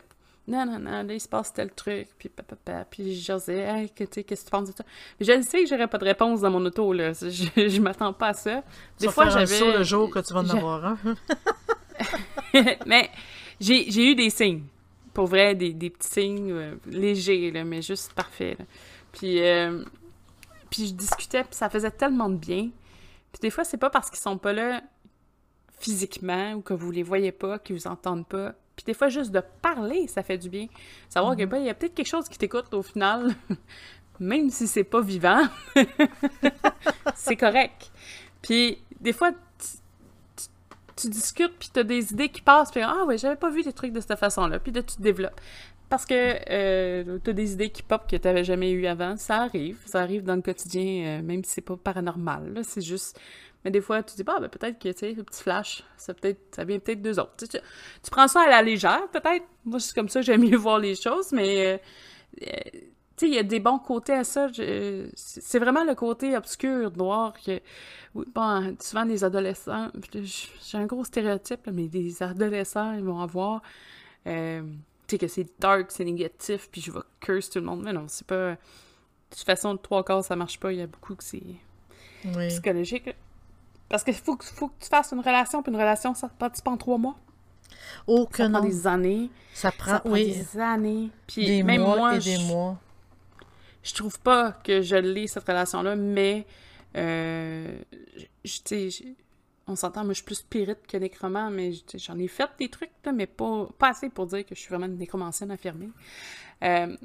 Non, non, non, là, il se passe tel truc, puis papa, puis je jasais, hey, qu'est-ce que tu penses de ça? Je sais que j'aurais pas de réponse dans mon auto, là. Je, je m'attends pas à ça. Des fois, j'avais. le jour que tu vas en avoir un. Mais j'ai eu des signes pour vrai, des, des petits signes euh, légers, là, mais juste parfaits. Puis, euh, puis je discutais, puis ça faisait tellement de bien. Puis des fois, c'est pas parce qu'ils sont pas là physiquement ou que vous les voyez pas, qu'ils vous entendent pas. Puis des fois, juste de parler, ça fait du bien. Savoir qu'il y a peut-être quelque chose qui t'écoute au final, même si c'est pas vivant. c'est correct. Puis des fois, tu discutes, puis tu as des idées qui passent, puis ah ouais, j'avais pas vu des trucs de cette façon-là, puis là, tu te développes. Parce que euh, tu as des idées qui pop que tu n'avais jamais eu avant. Ça arrive. Ça arrive dans le quotidien, euh, même si c'est pas paranormal. C'est juste. Mais des fois, tu dis, bah, ben, peut-être que, tu sais, le petit flash, ça, peut ça vient peut-être d'eux autres. Tu, tu, prends ça à la légère, peut-être. Moi, c'est comme ça que j'aime mieux voir les choses, mais. Euh, tu sais, il y a des bons côtés à ça. C'est vraiment le côté obscur, noir, que bon, souvent les adolescents, j'ai un gros stéréotype, mais des adolescents, ils vont avoir, euh, tu sais, que c'est dark, c'est négatif, puis je vais curse tout le monde. Mais non, c'est pas. De toute façon, trois quarts, ça marche pas. Il y a beaucoup que c'est psychologique. Parce qu'il faut, faut que tu fasses une relation, puis une relation, ça ne pas en trois mois? Oh, que ça prend des années. Ça prend, oui. des années. Puis des même mois moi, et des mois. Je trouve pas que je l'ai, cette relation-là, mais euh, on s'entend, moi je suis plus spirit que nécromant, mais j'en ai fait des trucs, mais pas, pas assez pour dire que je suis vraiment une nécromancienne affirmée. Euh,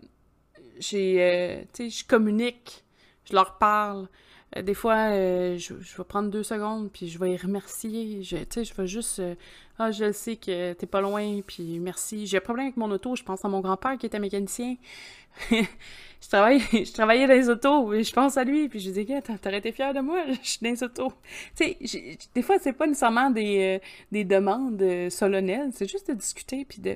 j'ai, euh, tu sais, je communique, je leur parle. Euh, des fois, je, vais prendre deux secondes, puis je vais les remercier. Je, tu sais, je vais juste, ah, je sais que t'es pas loin, puis merci. J'ai un problème avec mon auto, je pense à mon grand-père qui était mécanicien. je, travaille, je travaillais dans les autos et je pense à lui, puis je dis, t'aurais été fier de moi, je suis dans les autos. Tu sais, des fois, c'est pas nécessairement des, euh, des demandes euh, solennelles, c'est juste de discuter, puis de,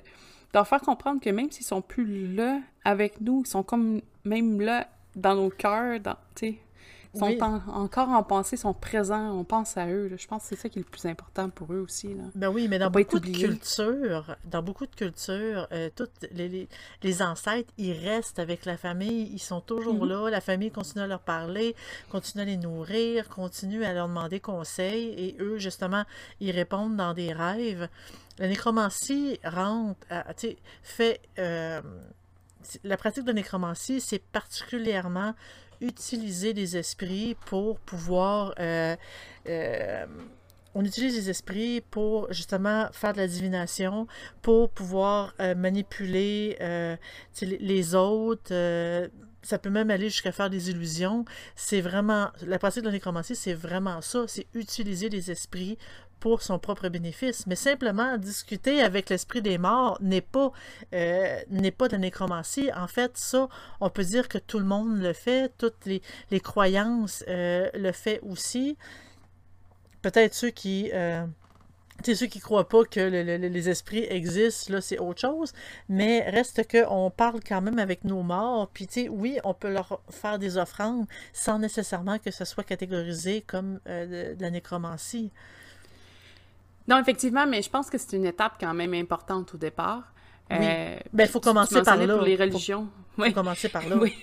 leur faire comprendre que même s'ils sont plus là avec nous, ils sont comme même là dans nos cœurs, tu sais, sont encore en pensée, sont présents, on pense à eux. Je pense que c'est ça qui est le plus important pour eux aussi. Là. Ben oui, mais dans beaucoup de cultures, dans beaucoup de cultures, euh, toutes les, les, ancêtres, ils restent avec la famille, ils sont toujours mhm. là, la famille continue à leur parler, continue à les nourrir, continue à leur demander conseil, et eux, justement, ils répondent dans des rêves. La nécromancie rentre, tu sais, fait... Euh, la pratique de nécromancie, c'est particulièrement utiliser les esprits pour pouvoir... Euh, euh, on utilise les esprits pour justement faire de la divination, pour pouvoir euh, manipuler les autres. ça peut même aller jusqu'à faire des illusions. C'est vraiment la pratique de la nécromancie, c'est vraiment ça. C'est utiliser les esprits pour son propre bénéfice, mais simplement discuter avec l'esprit des morts n'est pas, euh, de la nécromancie. En fait, ça, on peut dire que tout le monde le fait, toutes les, croyances euh, le fait aussi. Peut-être ceux qui... Euh, ceux qui croient pas que les esprits existent, là, c'est autre chose. Mais reste que on parle quand même avec nos morts. Puis, tu sais, oui, on peut leur faire des offrandes sans nécessairement que ce soit catégorisé comme de, la nécromancie. Non, effectivement, mais je pense que c'est une étape quand même importante au départ. Oui. Euh, ben, il faut commencer par là. pour les religions. Faut, oui. commencer par là. Oui.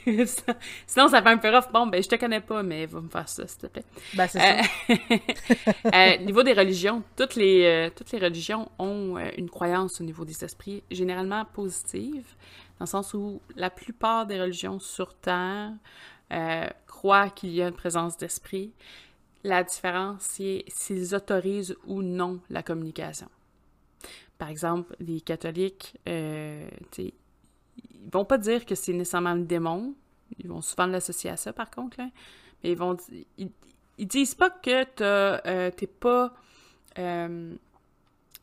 Sinon, ça fait un peu rough. Bon, ben, je te connais pas, mais va me faire ça, s'il te plaît. Ben, c'est ça. Au euh, euh, niveau des religions, toutes les, toutes les religions ont une croyance au niveau des esprits, généralement positive, dans le sens où la plupart des religions sur Terre croient qu'il y a une présence d'esprit la différence, c'est s'ils autorisent ou non la communication. Par exemple, les catholiques, euh, ils vont pas dire que c'est nécessairement le démon. Ils vont souvent l'associer à ça, par contre. Mais ils vont ils, disent pas que euh, t'es pas... Euh,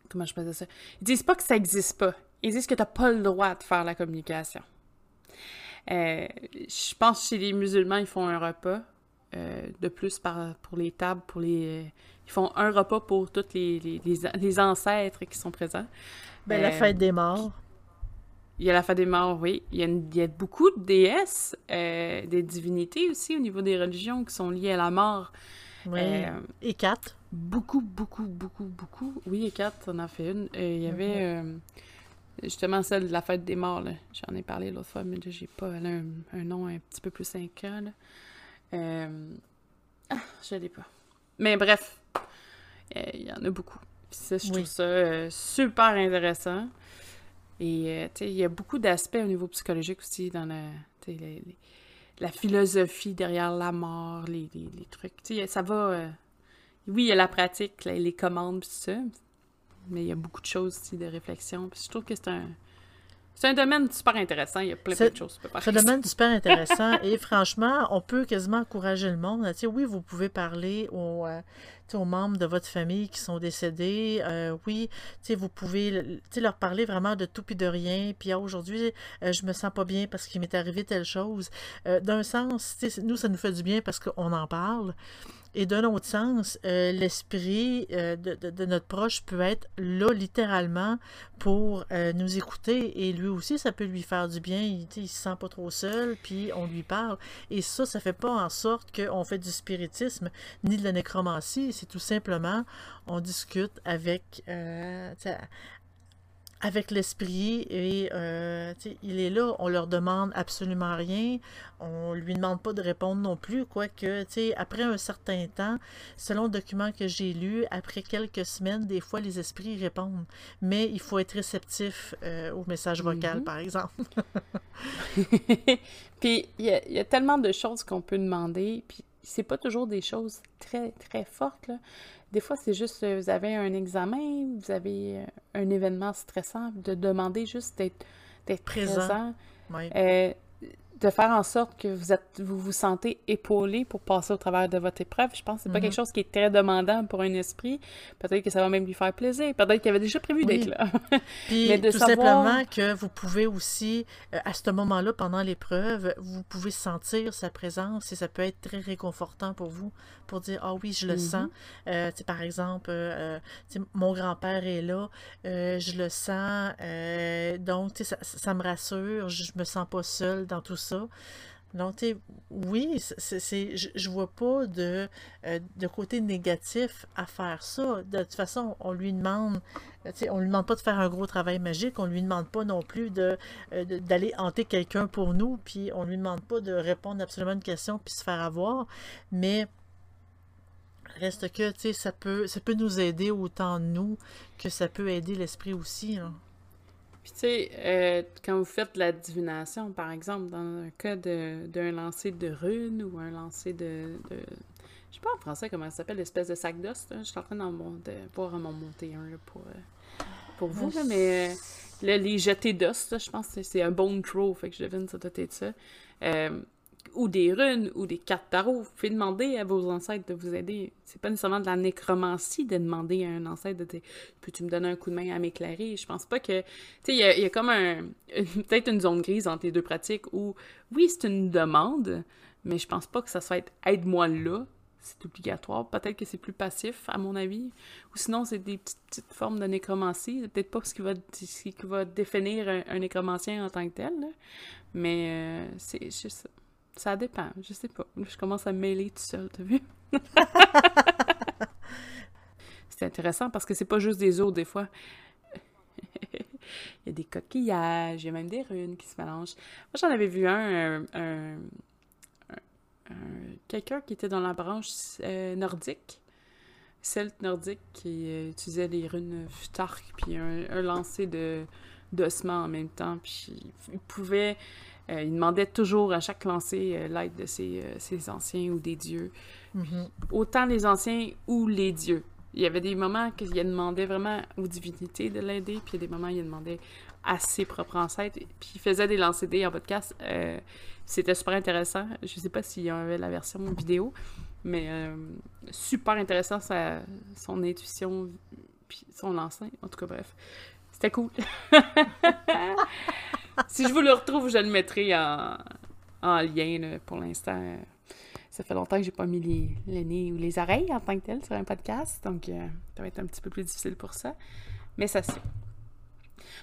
comment je peux dire ça? Ils disent pas que ça existe pas. Ils disent que t'as pas le droit de faire la communication. Euh, je pense que chez les musulmans, ils font un repas. Euh, de plus par, pour les tables, pour les... ils font un repas pour tous les, les, les, ancêtres qui sont présents. Ben, la euh, fête des morts. Il y a la fête des morts, oui. Il y a, il y a beaucoup de déesses, euh, des divinités aussi au niveau des religions qui sont liées à la mort. Oui. Euh, Et quatre. Beaucoup, beaucoup, beaucoup, beaucoup. Oui, et quatre, on en a fait une. Euh, il y avait euh, justement celle de la fête des morts. J'en ai parlé l'autre fois, mais là, j'ai pas elle a un, un nom un petit peu plus là. Euh, Ah, je l'ai pas. Mais bref, euh, il y en a beaucoup. Puis ça, je Oui. trouve ça euh, super intéressant. Et, euh, tu sais, il y a beaucoup d'aspects au niveau psychologique aussi dans la, les- les- la philosophie derrière la mort, les, les- les trucs. Tu sais, ça va... oui, il y a la pratique, les, commandes, tout ça, mais il y a beaucoup de choses aussi de réflexion. Puis je trouve que c'est un... C'est un domaine super intéressant. Il y a plein, de choses. C'est un domaine super intéressant et franchement, on peut quasiment encourager le monde. Tu sais, oui, vous pouvez parler aux, euh, aux membres de votre famille qui sont décédés. Euh, oui, vous pouvez leur parler vraiment de tout puis de rien. Puis ah, aujourd'hui, euh, je me sens pas bien parce qu'il m'est arrivé telle chose. Euh, D'un sens, nous, ça nous fait du bien parce qu'on en parle. Et d'un autre sens, euh, l'esprit euh, de, notre proche peut être là littéralement pour euh, nous écouter et lui aussi, ça peut lui faire du bien. Il, il se sent pas trop seul, puis on lui parle. Et ça, ça fait pas en sorte qu'on fait du spiritisme ni de la nécromancie. C'est tout simplement, on discute avec, avec l'esprit et euh, il est là, on leur demande absolument rien, on lui demande pas de répondre non plus, quoique, tu sais, après un certain temps, selon le document que j'ai lu, après quelques semaines, des fois les esprits répondent, mais il faut être réceptif euh, au message vocal, Mhm. par exemple. puis il y, y a tellement de choses qu'on peut demander, puis c'est pas toujours des choses très, très fortes, là. Des fois, c'est juste, euh, vous avez un examen, vous avez euh, un événement stressant, de demander juste d'être d'être Présent. euh, de faire en sorte que vous êtes, vous vous sentez épaulé pour passer au travers de votre épreuve. Je pense que c'est pas Mhm. quelque chose qui est très demandant pour un esprit. Peut-être que ça va même lui faire plaisir. Peut-être qu'il avait déjà prévu Oui. d'être là. Puis Mais de tout savoir- simplement que vous pouvez aussi, euh, à ce moment-là, pendant l'épreuve, vous pouvez sentir sa présence et ça peut être très réconfortant pour vous, pour dire Ah oui, je le Mhm. sens. Euh, par exemple, euh, euh, mon grand-père est là, euh, je le sens, euh, donc ça, ça me rassure, je, je me sens pas seule dans tout ça. Donc, tu sais, oui, je, vois pas de, euh, de côté négatif à faire ça. De toute façon, on lui demande, on lui demande pas de faire un gros travail magique, on lui demande pas non plus euh, d'aller hanter quelqu'un pour nous, puis on lui demande pas de répondre absolument à une question puis se faire avoir, mais reste que, ça peut, ça peut nous aider autant nous que ça peut aider l'esprit aussi. là. Puis tu sais, euh, quand vous faites de la divination, par exemple, dans un cas d'un lancer de runes ou un lancer de, Je sais pas en français comment ça s'appelle, l'espèce de sac d'os. Je suis en train d'en de voir en monter un pour, euh, pour vous, là, mais euh, là, les jetés d'os, je pense que c'est un bone throw, fait que je devine ça doit être ça. Euh, ou des runes, ou des cartes tarot. Vous demander à vos ancêtres de vous aider. C'est pas nécessairement de la nécromancie de demander à un ancêtre de dire Peux-tu me donner un coup de main à m'éclairer? Je pense pas que. Tu sais, il y a, comme un. Peut-être une zone grise entre les deux pratiques où, oui, c'est une demande, mais je pense pas que ça soit être aide-moi là. C'est obligatoire. Peut-être que c'est plus passif, à mon avis. Ou sinon, c'est des petites, formes de nécromancie. C'est peut-être pas ce qui va, ce qui va définir un, un nécromancien en tant que tel. Mais euh, c'est juste. Ça dépend. Je sais pas. Je commence à me mêler tout seul, t'as vu? c'est intéressant parce que c'est pas juste des os, des fois. Il y a des coquillages, il y a même des runes qui se mélangent. Moi, j'en avais vu un, un- un- un- un- quelqu'un qui était dans la branche euh, nordique, celte nordique, qui euh, utilisait les runes Futark, puis un, un lancer de d'ossements en même temps, puis il pouvait, euh, il demandait toujours à chaque lancer euh, l'aide de ses, euh, ses anciens ou des dieux Mhm. autant les anciens ou les dieux. Il y avait des moments qu'il demandait vraiment aux divinités de l'aider, puis il y a des moments où il demandait à ses propres ancêtres, puis il faisait des lancers dés en podcast. C'était super intéressant. Je sais pas s'il y avait la version vidéo, mais super intéressant sa, son intuition, puis son lancer. En tout cas, bref. C'était cool. si je vous le retrouve, je le mettrai en, en lien pour l'instant. ça fait longtemps que j'ai pas mis les, le nez ou les oreilles en tant que tel sur un podcast, donc euh, ça va être un petit peu plus difficile pour ça. Mais ça se fait.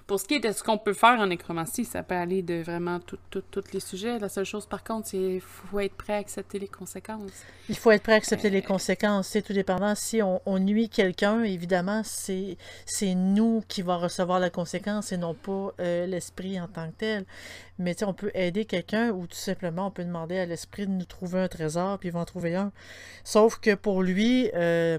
Pour ce qui est de ce qu'on peut faire en nécromancie, ça peut aller de vraiment tous les sujets. La seule chose, par contre, c'est qu'il faut être prêt à accepter les conséquences. Il faut être prêt à accepter les conséquences. C'est tout dépendant. Si on, nuit quelqu'un, évidemment, c'est nous qui va recevoir la conséquence et non pas euh, l'esprit en tant que tel. Mais on peut aider quelqu'un ou tout simplement on peut demander à l'esprit de nous trouver un trésor, puis il va en trouver un. Sauf que pour lui, euh,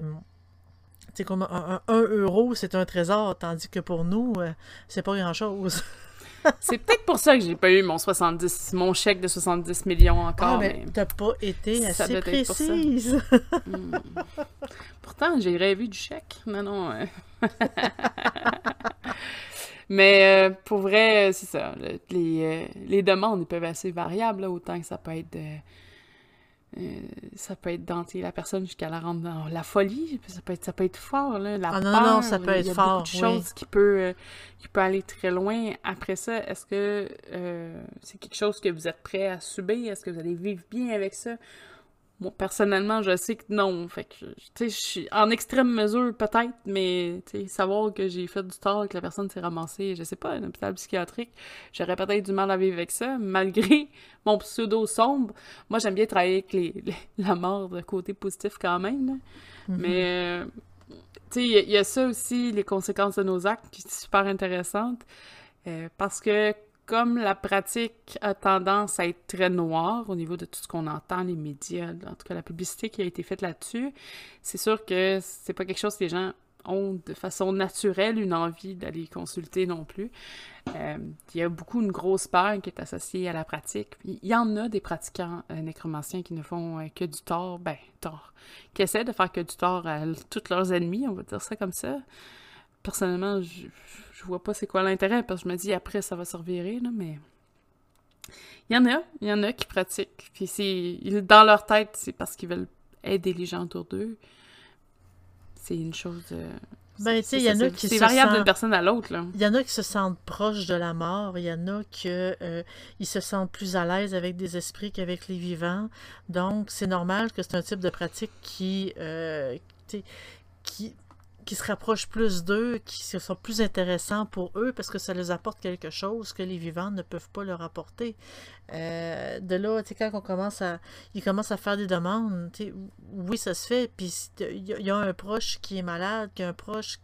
c'est comme un, euro, c'est un trésor, tandis que pour nous, euh, c'est pas grand-chose. c'est peut-être pour ça que j'ai pas eu mon 70, mon chèque de 70 millions encore. Ah, mais, t'as pas été assez précise. Hmm. Pourtant, j'ai rêvé du chèque. Non, non. mais euh, pour vrai, c'est ça. Les, euh, les, demandes peuvent être assez variables, autant que ça peut être euh, ça peut être danter la personne jusqu'à la rendre dans la folie. Ça peut être, ça peut être fort, là, la ah, non, peur. Non, ça peut être il y a fort. Beaucoup de choses qui peut, euh, qui peut aller très loin. Après ça, est-ce que euh, c'est quelque chose que vous êtes prêt à subir? Est-ce que vous allez vivre bien avec ça? Moi, personnellement, je sais que non. Fait que, tu sais, je suis en extrême mesure, peut-être, mais, tu sais, savoir que j'ai fait du tort, que la personne s'est ramassée, je sais pas, un hôpital psychiatrique, j'aurais peut-être du mal à vivre avec ça, malgré mon pseudo sombre. Moi, j'aime bien travailler avec les, la mort de côté positif quand même, là. Mm-hmm. Mais, euh, tu sais, il y, a ça aussi, les conséquences de nos actes, qui sont super intéressantes. Euh, parce que comme la pratique a tendance à être très noire au niveau de tout ce qu'on entend, les médias, en tout cas la publicité qui a été faite là-dessus, c'est sûr que c'est pas quelque chose que les gens ont de façon naturelle une envie d'aller consulter non plus. Euh, il y a beaucoup une grosse peur qui est associée à la pratique. Il y en a des pratiquants euh, nécromanciens qui ne font euh, que du tort, ben tort, qui essaient de faire que du tort à tous leurs ennemis, on va dire ça comme ça personnellement, je, je vois pas c'est quoi l'intérêt parce que je me dis après ça va se revirer, là, mais. Il y en a, il y en a qui pratiquent. Puis c'est. Dans leur tête, c'est parce qu'ils veulent aider les gens autour d'eux. C'est une chose. Euh, ben, tu sais, il y en a qui C'est variable d'une personne à l'autre, là. Il y en a qui se sentent proches de la mort. Il y en a qui euh, ils se sentent plus à l'aise avec des esprits qu'avec les vivants. Donc, c'est normal que c'est un type de pratique qui. Euh, qui qui se rapprochent plus d'eux, qui sont plus intéressants pour eux parce que ça les apporte quelque chose que les vivants ne peuvent pas leur apporter. Euh, de là, tu sais, quand on commence à, ils commencent à faire des demandes, oui, ça se fait, puis il y, a un proche qui est malade, qui a un proche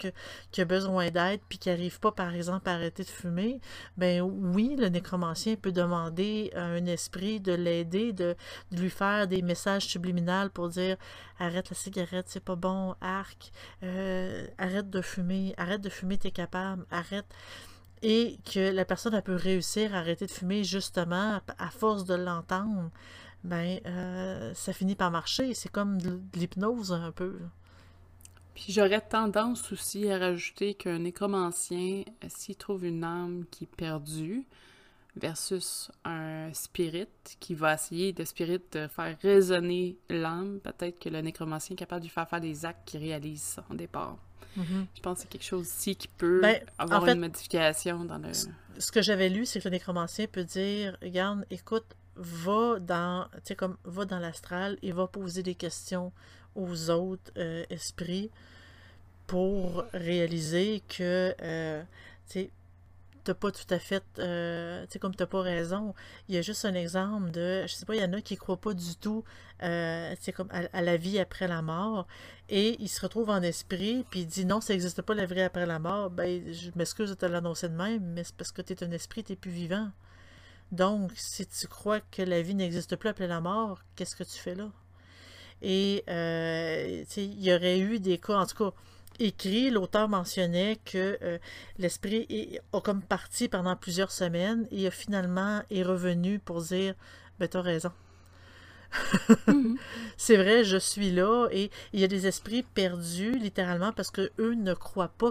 qui a besoin d'aide, puis qui n'arrive pas, par exemple, à arrêter de fumer, ben oui, le nécromancien peut demander à un esprit de l'aider, de, lui faire des messages subliminaux pour dire arrête la cigarette, c'est pas bon, arc, euh, arrête de fumer, arrête de fumer, t'es capable, arrête et que la personne a peut réussir à arrêter de fumer justement à force de l'entendre, ben euh, ça finit par marcher. C'est comme de l'hypnose un peu. Puis j'aurais tendance aussi à rajouter qu'un nécromancien, s'il trouve une âme qui est perdue, versus un spirit qui va essayer de spirit de faire résonner l'âme, peut-être que le nécromancien est capable de lui faire faire des actes qui réalisent son départ. Mhm. Je pense que c'est quelque chose aussi qui peut ben, avoir une modification dans le. Ce que j'avais lu, c'est que le nécromancien peut dire Regarde, écoute, va dans, comme, va dans l'astral et va poser des questions aux autres euh, esprits pour réaliser que euh, t'as pas tout à fait, euh, tu sais, comme t'as pas raison. Il y a juste un exemple de, je sais pas, il y en a qui croient pas du tout, euh, comme à, la vie après la mort, et il se retrouve en esprit, puis il dit non, ça n'existe pas la vie après la mort. Ben, je m'excuse de te l'annoncer de même, mais c'est parce que tu es un esprit, tu plus vivant. Donc, si tu crois que la vie n'existe plus après la mort, qu'est-ce que tu fais là? Et, euh, il y aurait eu des cas, en tout cas, écrit, l'auteur mentionnait que euh, l'esprit a comme parti pendant plusieurs semaines et a finalement est revenu pour dire Ben, t'as raison. Mhm. C'est vrai, je suis là et il y a des esprits perdus littéralement parce que eux ne croient pas.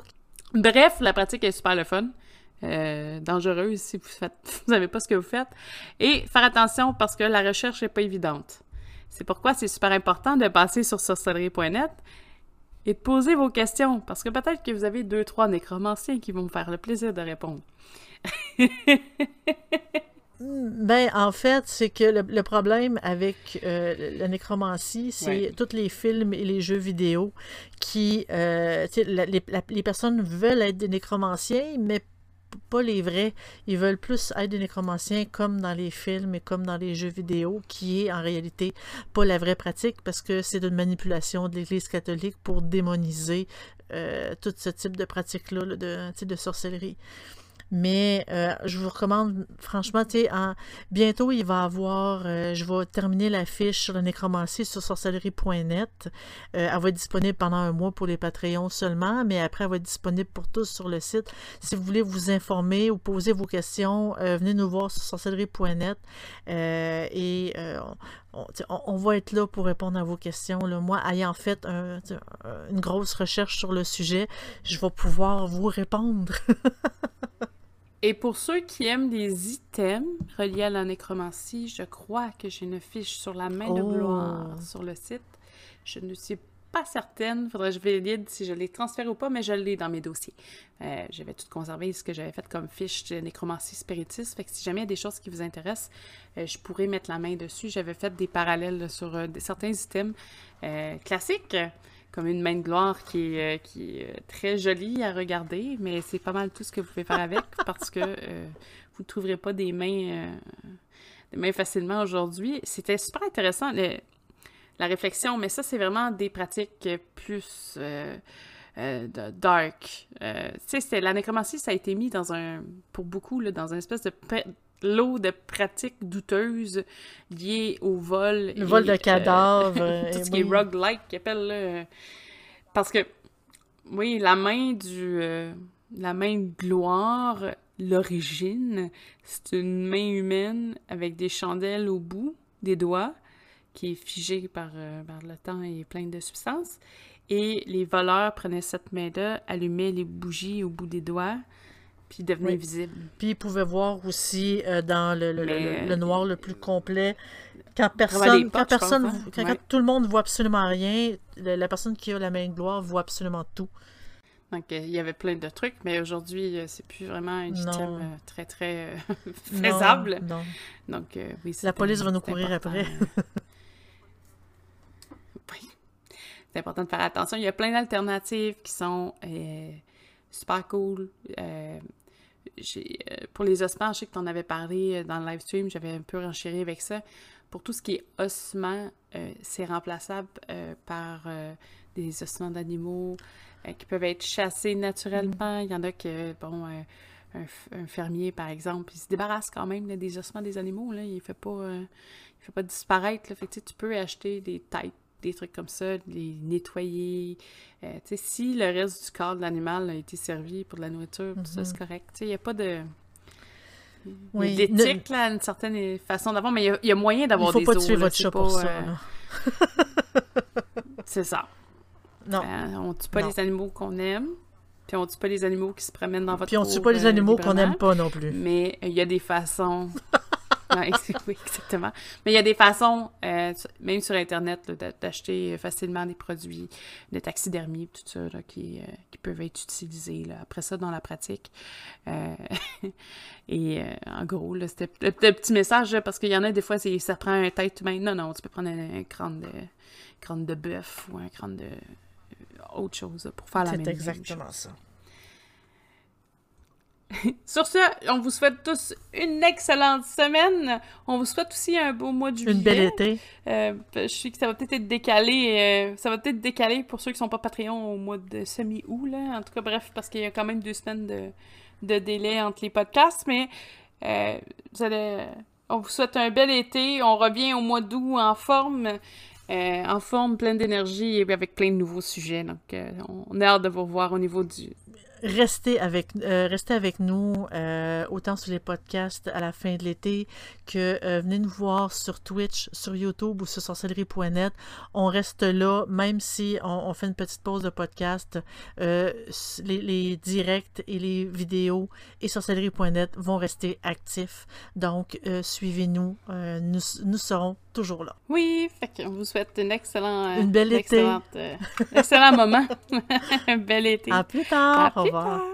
Bref, la pratique est super le fun. Euh, dangereuse si vous faites vous savez pas ce que vous faites et faire attention parce que la recherche n'est pas évidente. C'est pourquoi c'est super important de passer sur sorcellerie.net et de poser vos questions, parce que peut-être que vous avez deux, trois nécromanciens qui vont me faire le plaisir de répondre. ben, en fait, c'est que le, problème avec euh, la nécromancie, c'est tous les films et les jeux vidéo qui. Euh, les, les, personnes veulent être des nécromanciens, mais pas les vrais. Ils veulent plus être des nécromanciens comme dans les films et comme dans les jeux vidéo, qui est en réalité pas la vraie pratique parce que c'est une manipulation de l'Église catholique pour démoniser euh, tout ce type de pratique-là de, de sorcellerie. Mais euh, je vous recommande, franchement, tu sais, bientôt, il va avoir, euh, je vais terminer la fiche sur la nécromancie sur sorcellerie.net. Euh, elle va être disponible pendant un mois pour les Patreons seulement, mais après, elle va être disponible pour tous sur le site. Si vous voulez vous informer ou poser vos questions, venez nous voir sur sorcellerie.net et on, va être là pour répondre à vos questions. Moi, ayant fait une grosse recherche sur le sujet, je vais pouvoir vous répondre. Et pour ceux qui aiment des items reliés à la nécromancie, je crois que j'ai une fiche sur la main de gloire oh. sur le site. Je ne suis pas certaine, faudrait que je vérifie si je l'ai transféré ou pas, mais je l'ai dans mes dossiers. Euh, j'avais tout conservé ce que j'avais fait comme fiche de nécromancie spiritiste, fait que si jamais il y a des choses qui vous intéressent, euh, je pourrais mettre la main dessus. J'avais fait des parallèles sur euh, certains items classiques comme une main de gloire qui est, euh, qui est très jolie à regarder, mais c'est pas mal tout ce que vous pouvez faire avec parce que euh, vous ne trouverez pas des mains, euh, des mains facilement aujourd'hui. C'était super intéressant la réflexion, mais ça, c'est vraiment des pratiques plus dark. tu sais, la nécromancie, ça a été mis dans un, pour beaucoup, là, dans une espèce de lot de pratiques douteuses liées au vol. Le vol de cadavres. Euh, tout ce qui est roguelike, qu'ils appellent. parce que, oui, la main du. Euh, la main de gloire, l'origine, c'est une main humaine avec des chandelles au bout des doigts, qui est figée par, euh, par le temps et pleine de substances. Et les voleurs prenaient cette main-là, allumaient les bougies au bout des doigts, puis devenait visible. Puis il pouvait voir aussi euh, dans le, le, noir le plus complet. Quand personne, quand, personne hein. quand, tout le monde voit absolument rien, la personne qui a la main de gloire voit absolument tout. Donc, euh, il y avait plein de trucs, mais aujourd'hui, euh, c'est plus vraiment un item très, très faisable. Non, Donc, oui, La police va nous courir après. oui. C'est important de faire attention. Il y a plein d'alternatives qui sont super cool. Euh, pour les ossements, je sais que tu en avais parlé euh, dans le live stream, j'avais un peu renchéri avec ça. Pour tout ce qui est ossements, euh, c'est remplaçable par des ossements d'animaux qui peuvent être chassés naturellement. Il y en a que, bon, un, fermier, par exemple, il se débarrasse quand même des ossements des animaux. Là. Il ne fait, pas, fait pas disparaître. Là. Fait tu peux acheter des têtes des trucs comme ça, les nettoyer. Euh, si le reste du corps de l'animal a été servi pour de la nourriture, ça c'est mhm. correct. Il n'y a pas de. Oui, d'éthique, là, une certaine façon d'avoir, mais il y, a moyen d'avoir des Il faut pas tuer votre chat pour ça. Euh, c'est ça. Non. Euh, on tue pas les animaux qu'on aime, puis on tue pas les animaux qui se promènent dans votre Puis on tue pas les animaux qu'on n'aime pas non plus. Mais il y a des façons oui, exactement. Mais il y a des façons, euh, même sur Internet, d'acheter facilement des produits de taxidermie, tout ça, qui, euh, qui, peuvent être utilisés. Après ça, dans la pratique. Euh, et en gros, c'était le, petit message, parce qu'il y en a des fois, ça prend un tête humaine. Non, non, tu peux prendre un, crâne de, crâne de bœuf ou un crâne de autre chose pour faire la même C'est exactement ça. Sur ce, on vous souhaite tous une excellente semaine. On vous souhaite aussi un beau mois de juillet. Une belle été. Euh, je sais que ça va peut-être être décalé. Euh, ça va peut-être décalé pour ceux qui sont pas Patreon au mois de semi-août. En tout cas, bref, parce qu'il y a quand même deux semaines de, délai entre les podcasts. Mais euh, vous allez, on vous souhaite un bel été. On revient au mois d'août en forme. en forme, pleine d'énergie et avec plein de nouveaux sujets. Donc, on a hâte de vous revoir au niveau du, restez avec, euh, restez avec nous euh, autant sur les podcasts à la fin de l'été que euh, venez nous voir sur Twitch, sur YouTube ou sur sorcellerie.net. On reste là, même si on, fait une petite pause de podcast. Les, directs et les vidéos et sorcellerie.net vont rester actifs. Donc, suivez-nous. nous, nous serons toujours là. Oui, fait on vous souhaite une excellente, une belle été. excellent moment. un bel été. À plus tard. Au revoir.